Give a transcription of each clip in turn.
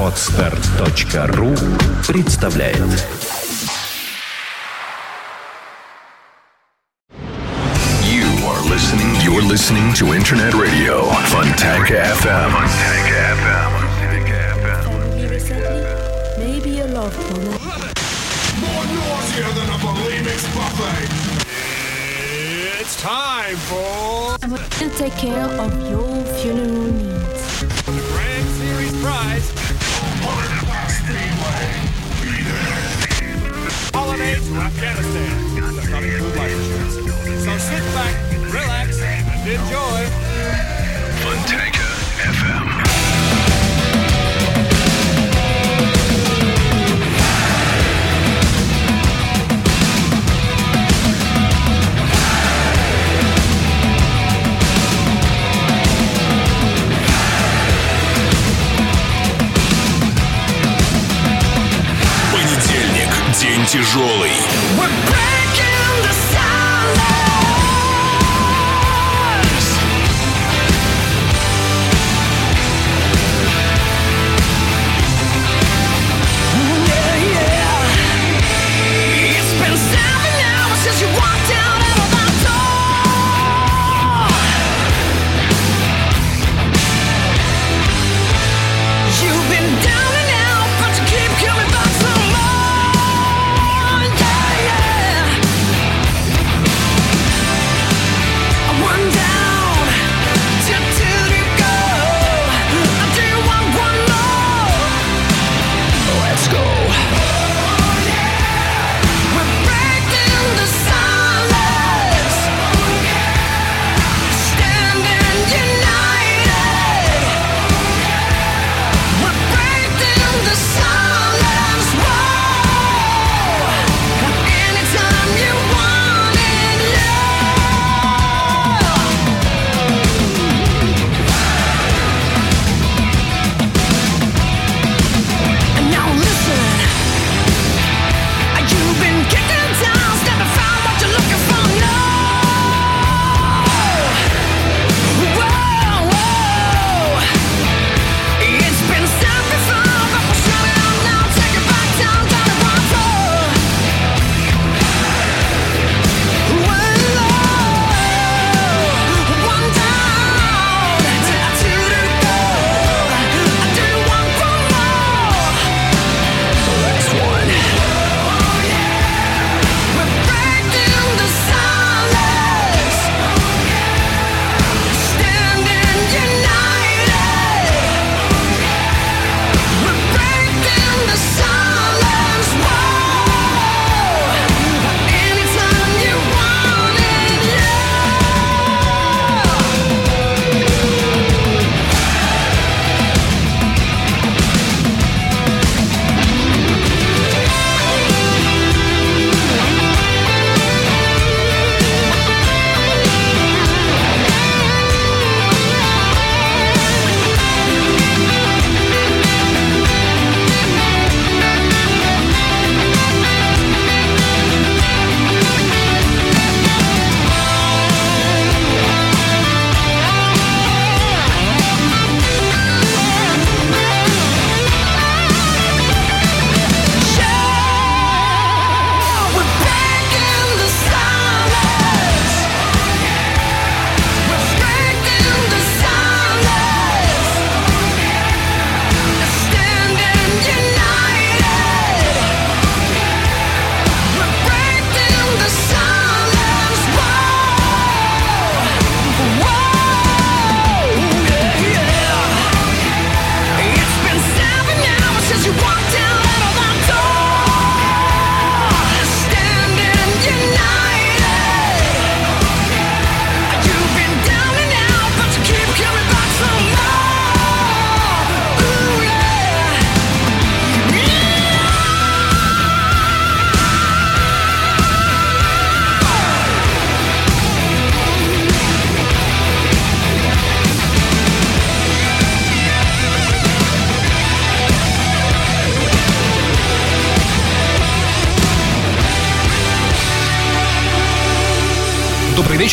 Отстар.ру представляет You are listening. You're listening to Internet Radio Fontanka FM. Fontanka FM. Family recently? Maybe a loved one. More nausea than a bulimic's buffet. It's time for I want to take care of your funeral needs. to Afghanistan. Not include life insurance. So sit back, relax, and enjoy. Fontanka FM. Тяжелый.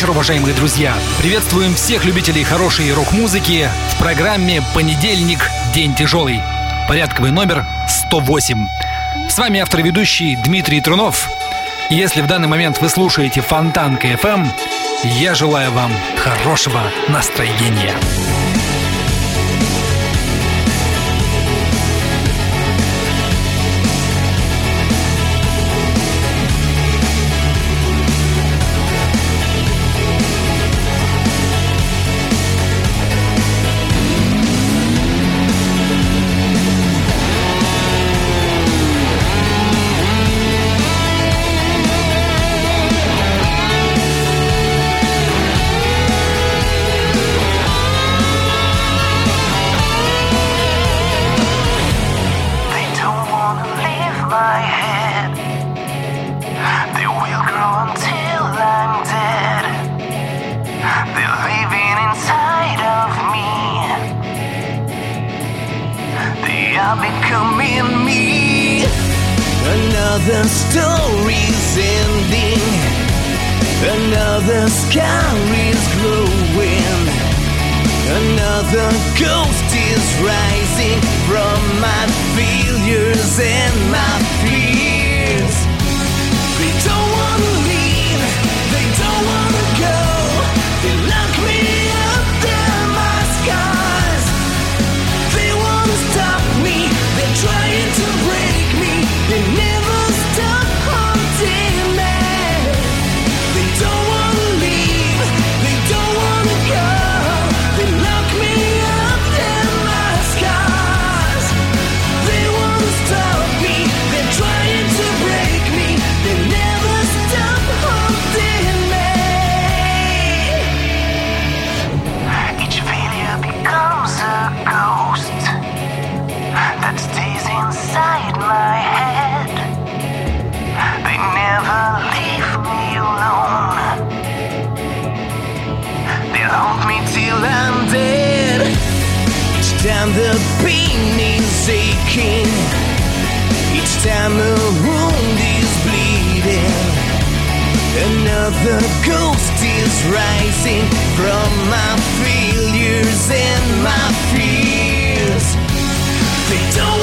Вечер, уважаемые друзья. Приветствуем всех любителей хорошей рок-музыки в программе «Понедельник. День тяжелый». Порядковый номер 108. С вами автор и ведущий Дмитрий Трунов. Если в данный момент вы слушаете Фонтанка FM, я желаю вам хорошего настроения. is rising from my failures and my fears. They don't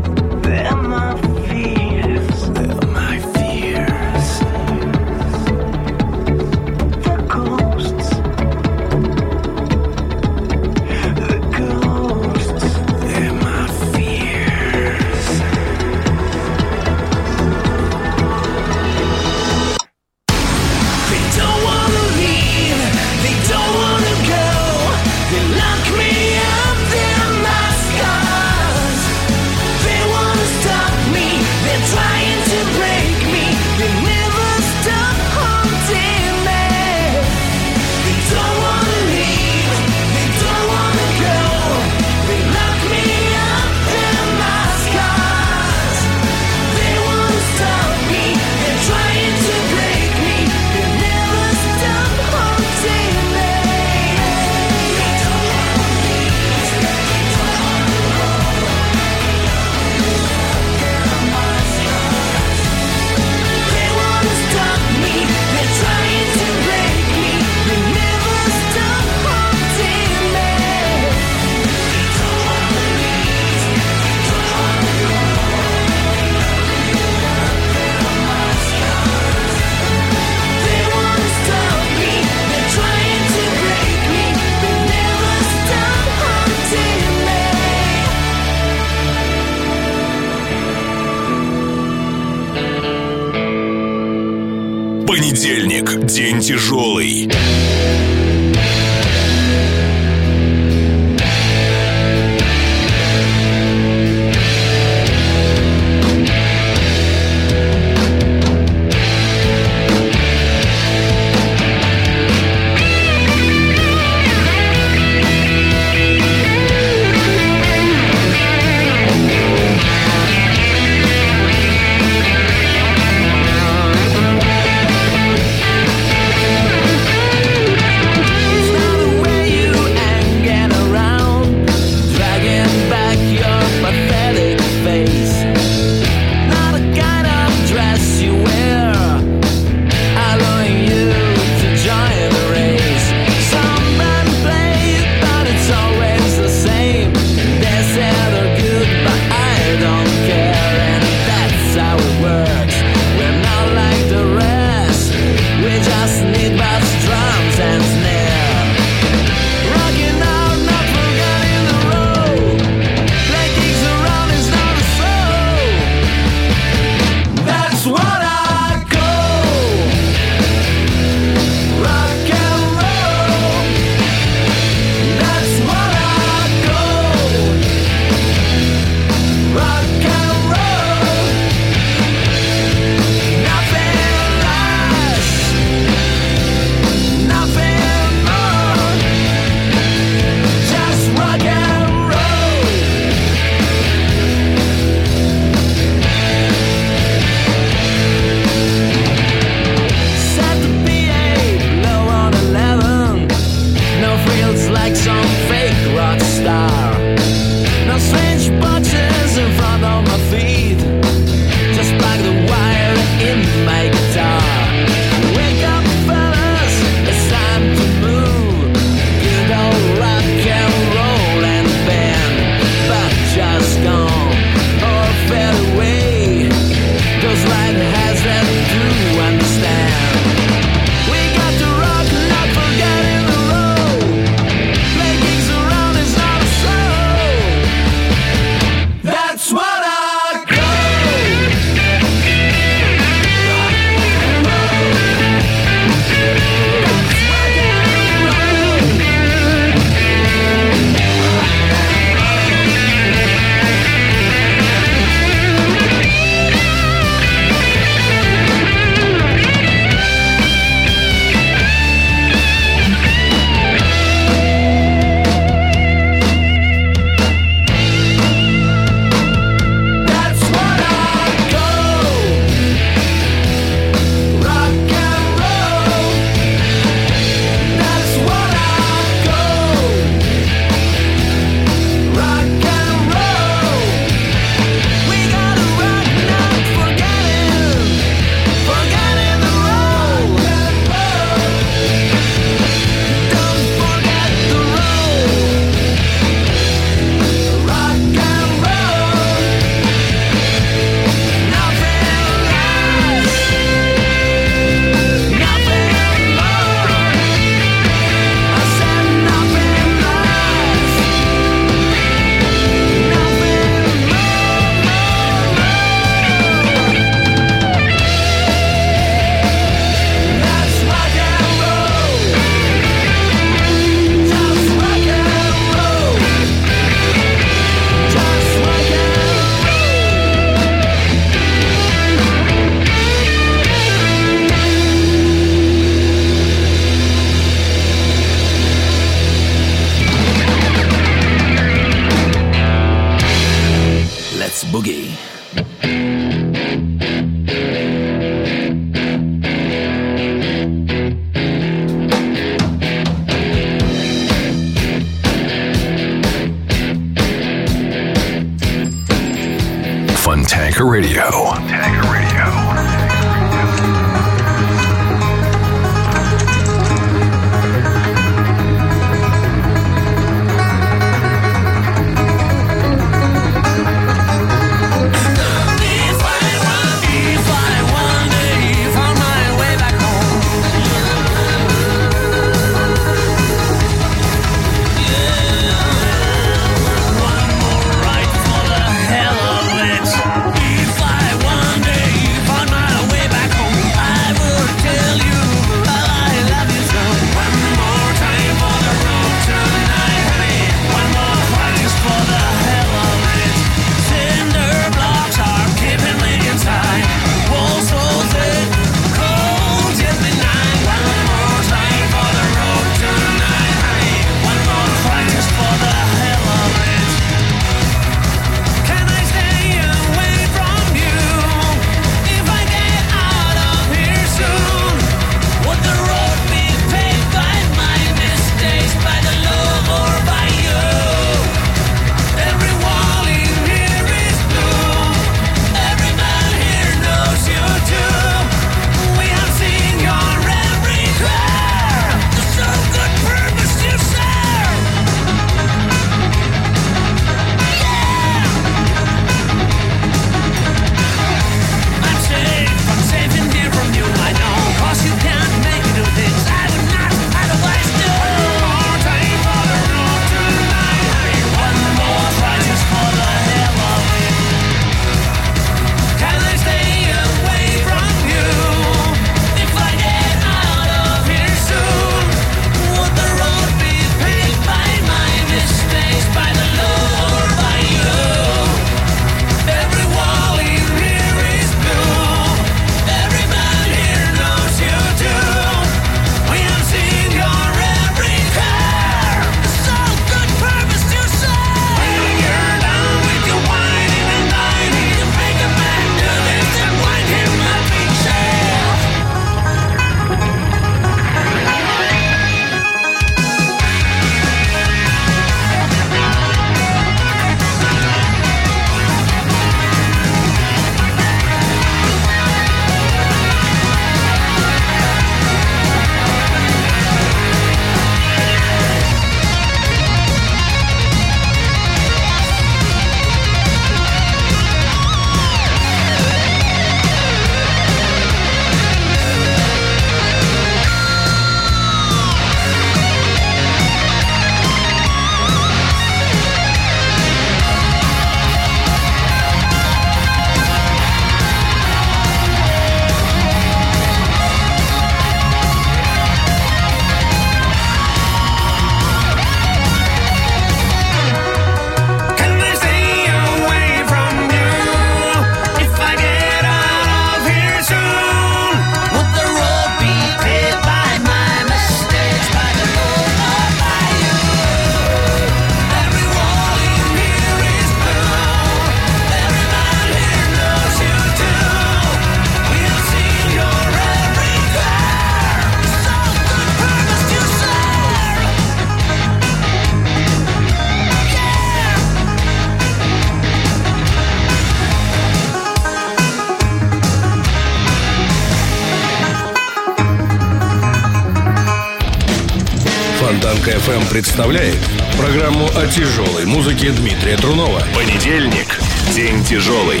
представляет программу о тяжелой музыке Дмитрия Трунова. Понедельник. День тяжелый.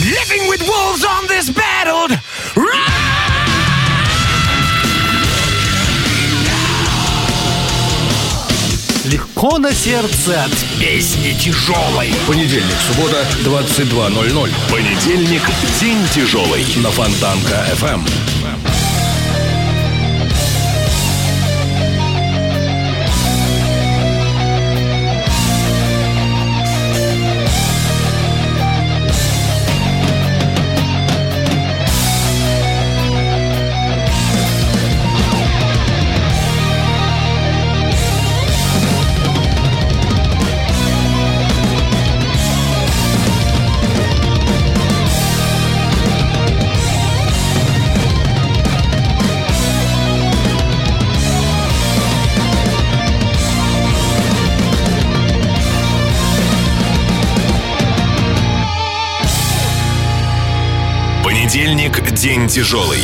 Living with wolves on this battled Легко на сердце от песни тяжелой. Понедельник, суббота, 22.00. Понедельник. День тяжелый. На Фонтанка FM. День тяжелый.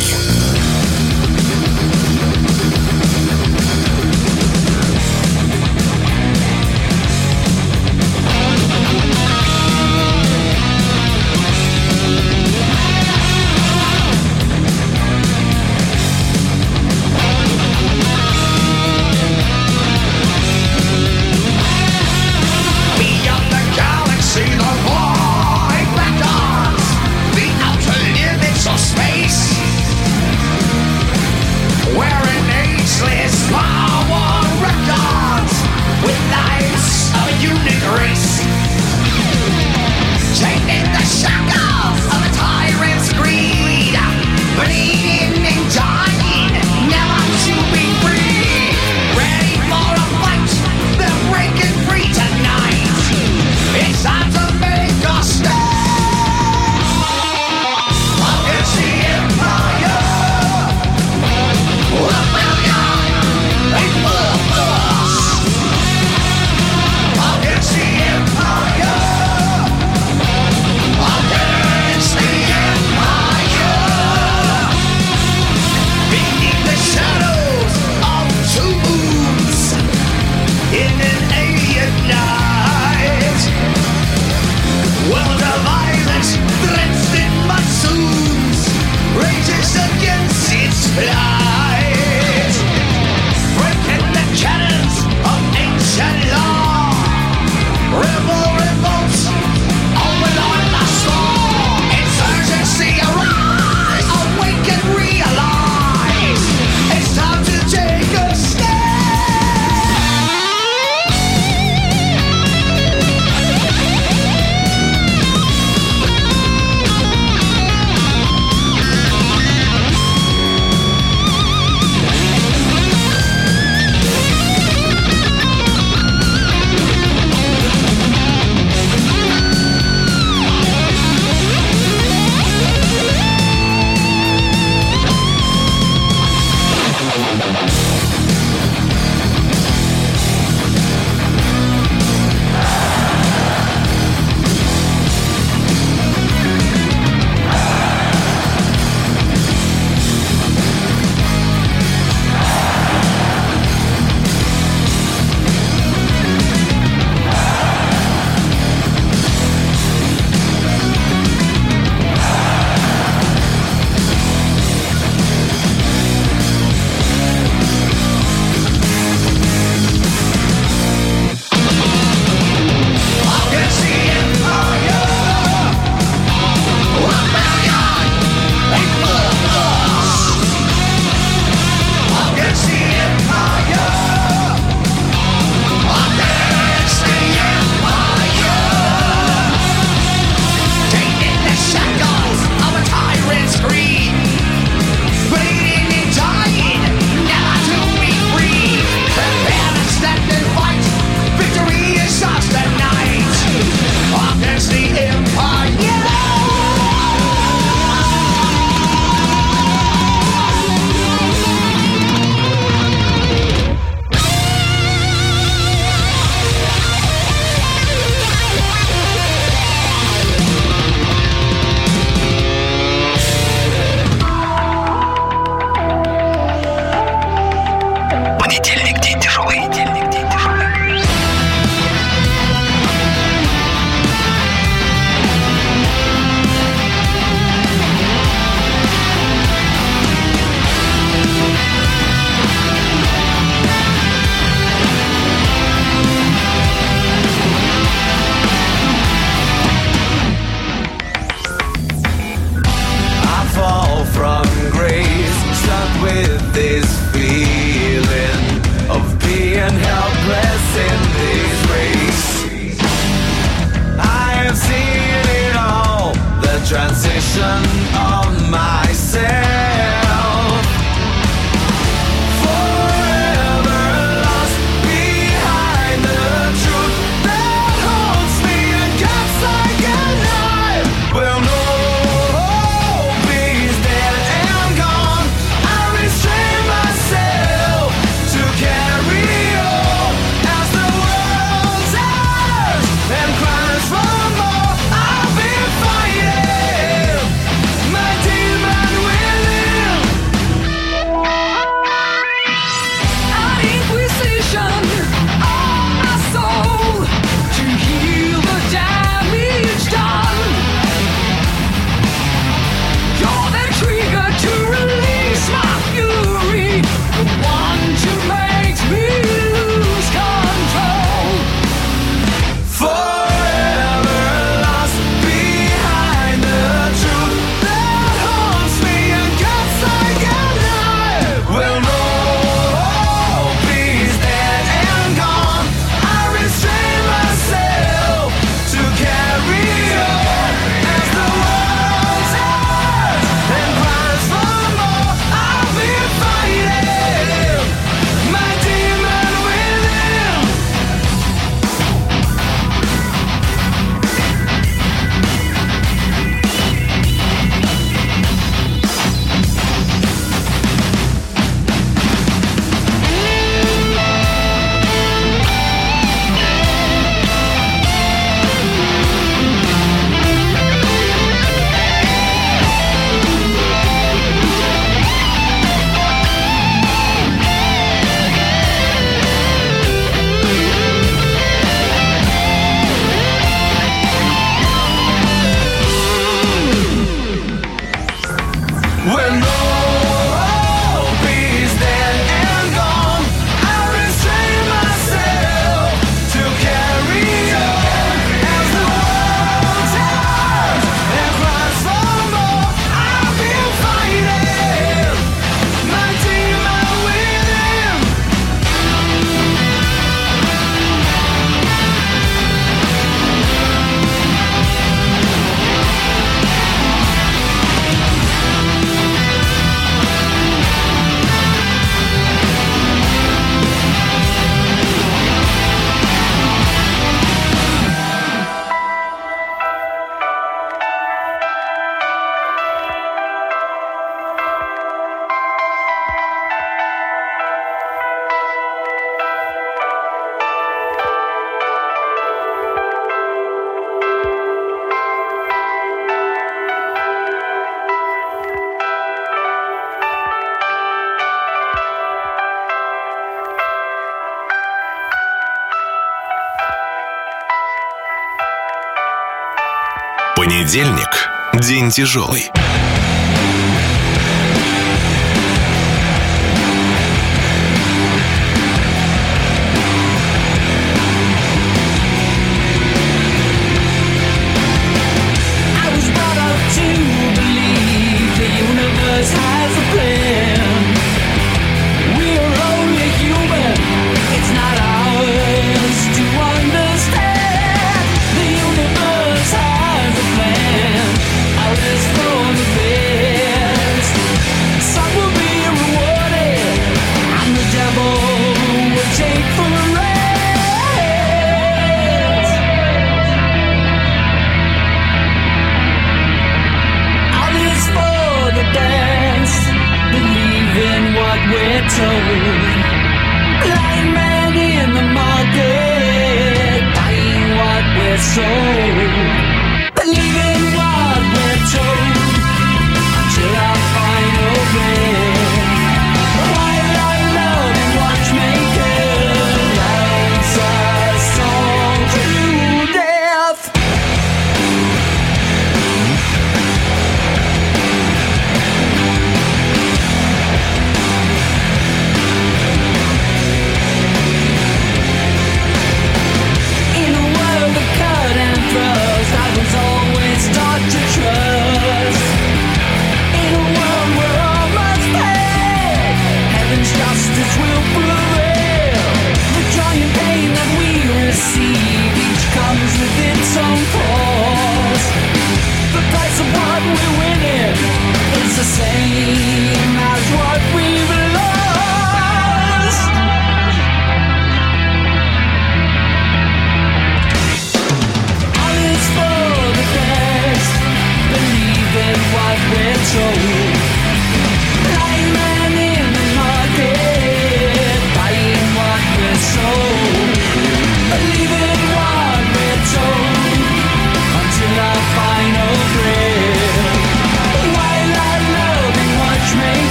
Понедельник – день тяжелый.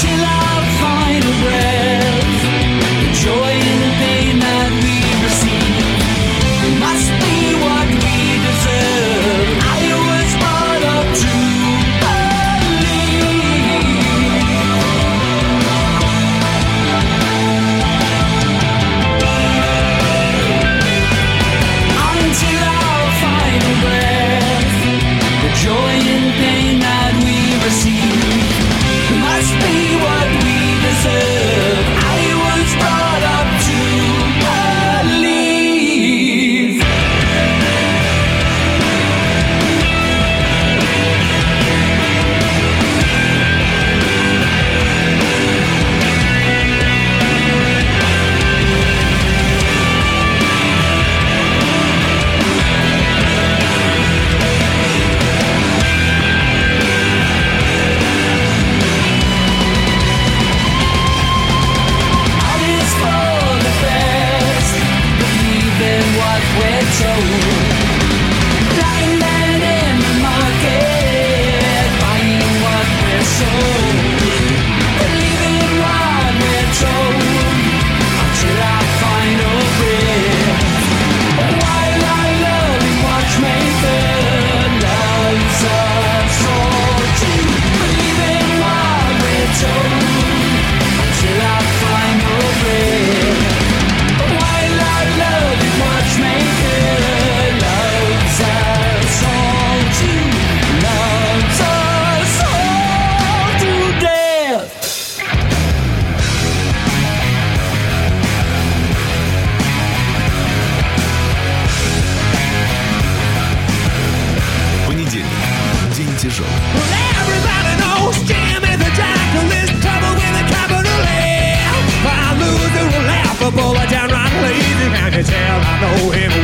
till I Show. Well, everybody knows Jackal is trouble with a capital loser, laughable, downright lazy, and you tell I know him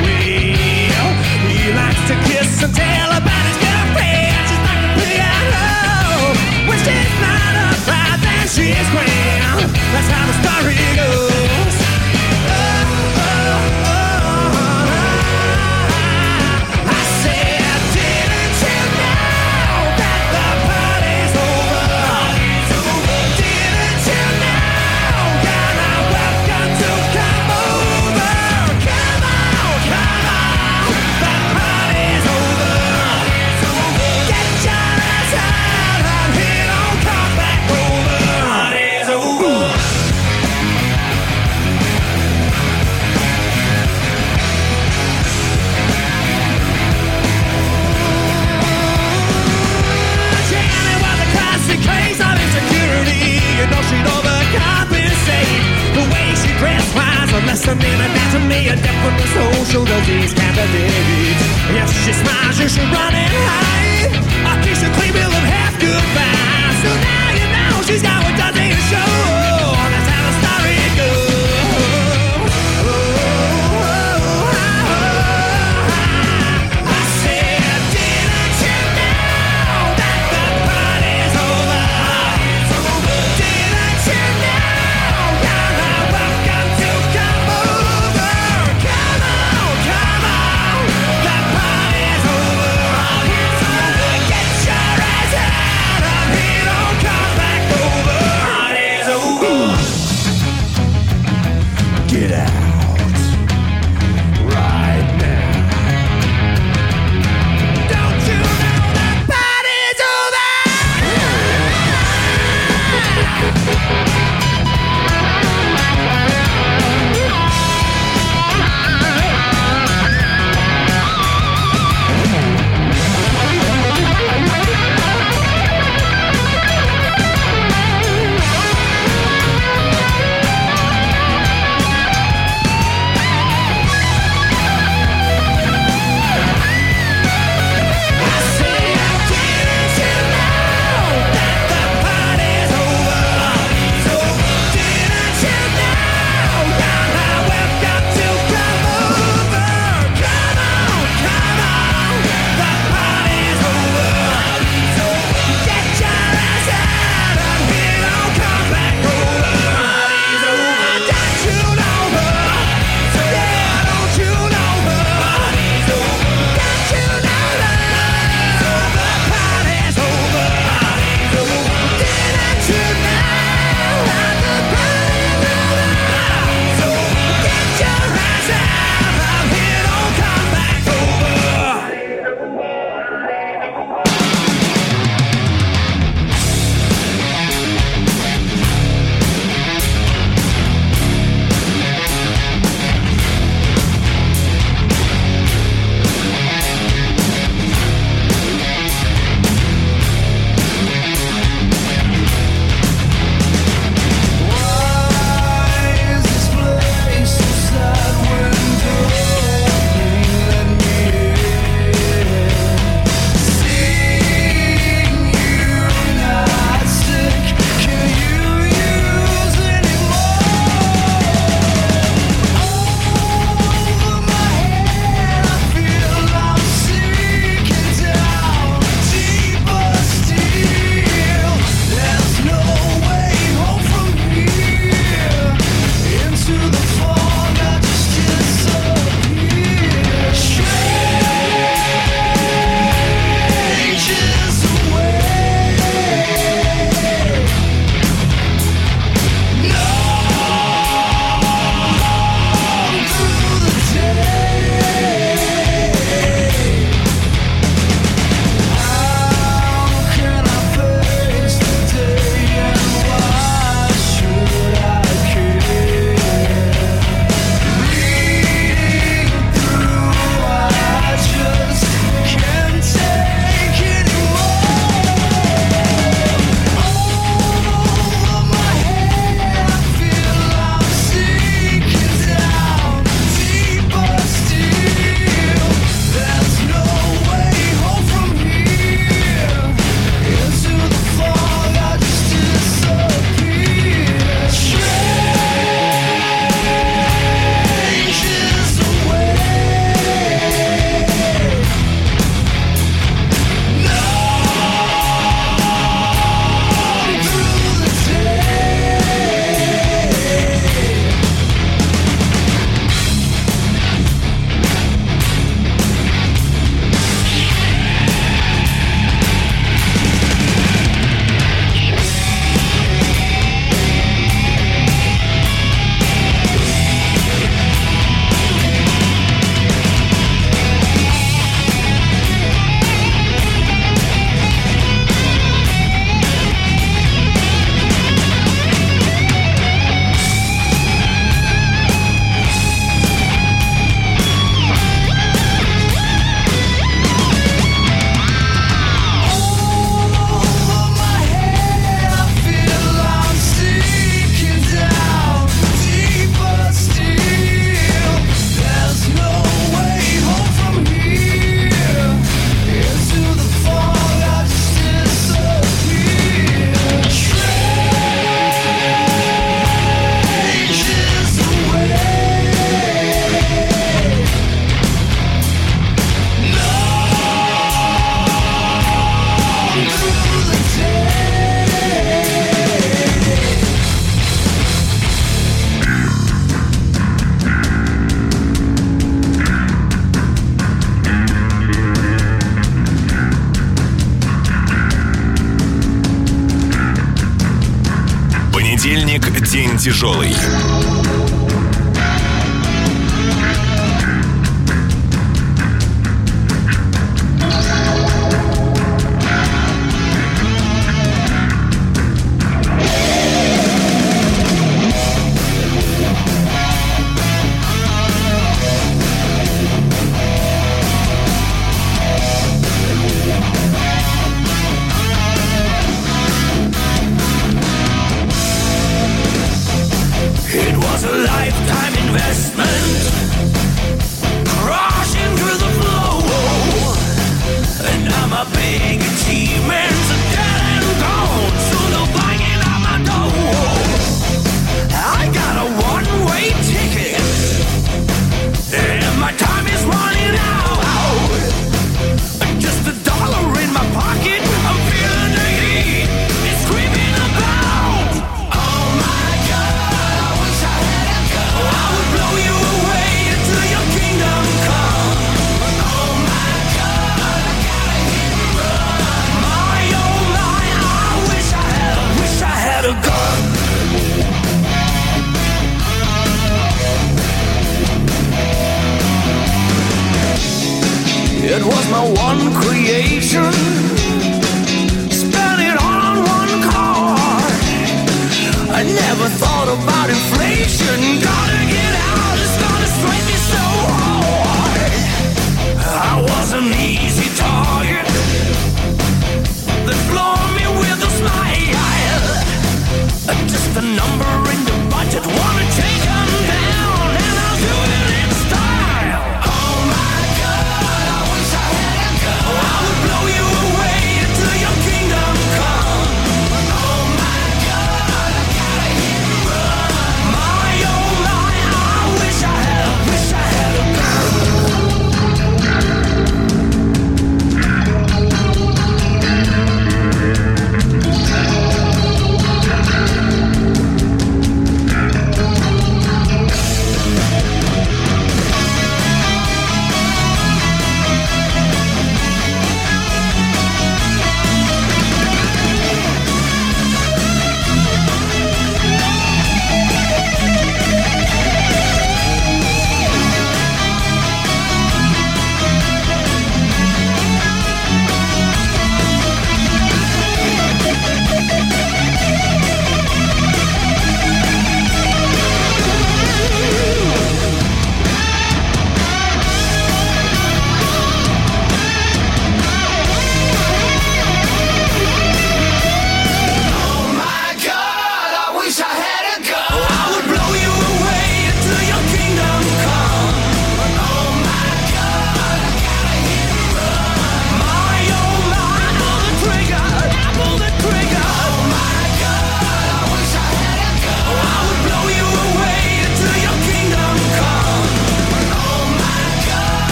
investment,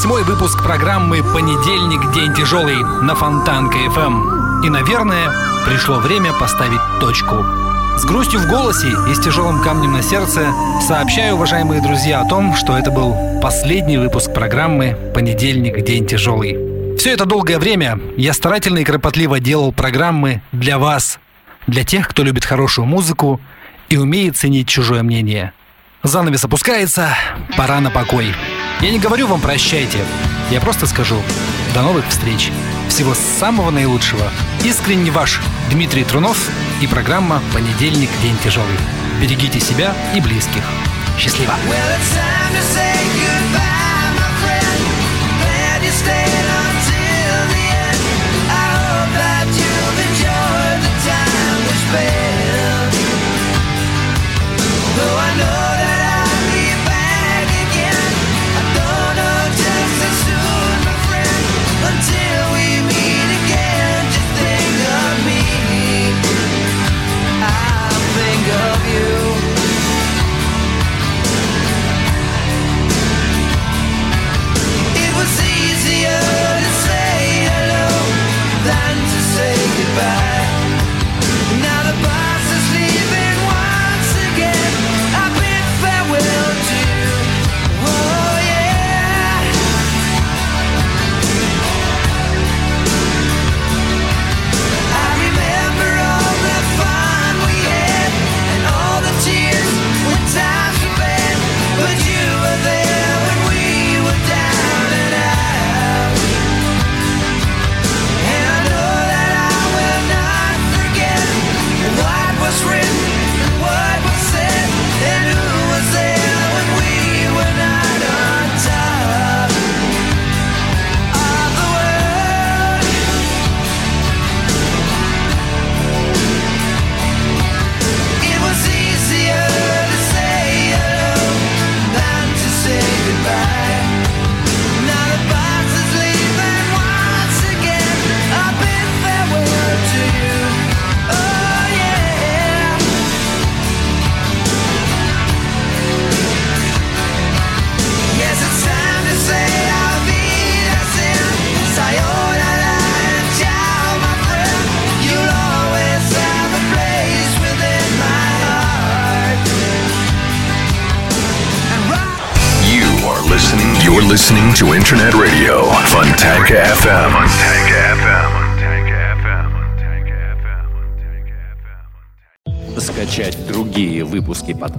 108 выпуск программы «Понедельник. День тяжелый» на Фонтанка FM. И, наверное, пришло время поставить точку. С грустью в голосе и с тяжелым камнем на сердце сообщаю, уважаемые друзья, о том, что это был последний выпуск программы «Понедельник. День тяжелый». Все это долгое время я старательно и кропотливо делал программы для вас, для тех, кто любит хорошую музыку и умеет ценить чужое мнение. Занавес опускается, пора на покой. Я не говорю вам прощайте, я просто скажу до новых встреч. Всего самого наилучшего. Искренне ваш Дмитрий Трунов и программа «Понедельник. День тяжелый». Берегите себя и близких. Счастливо! Well,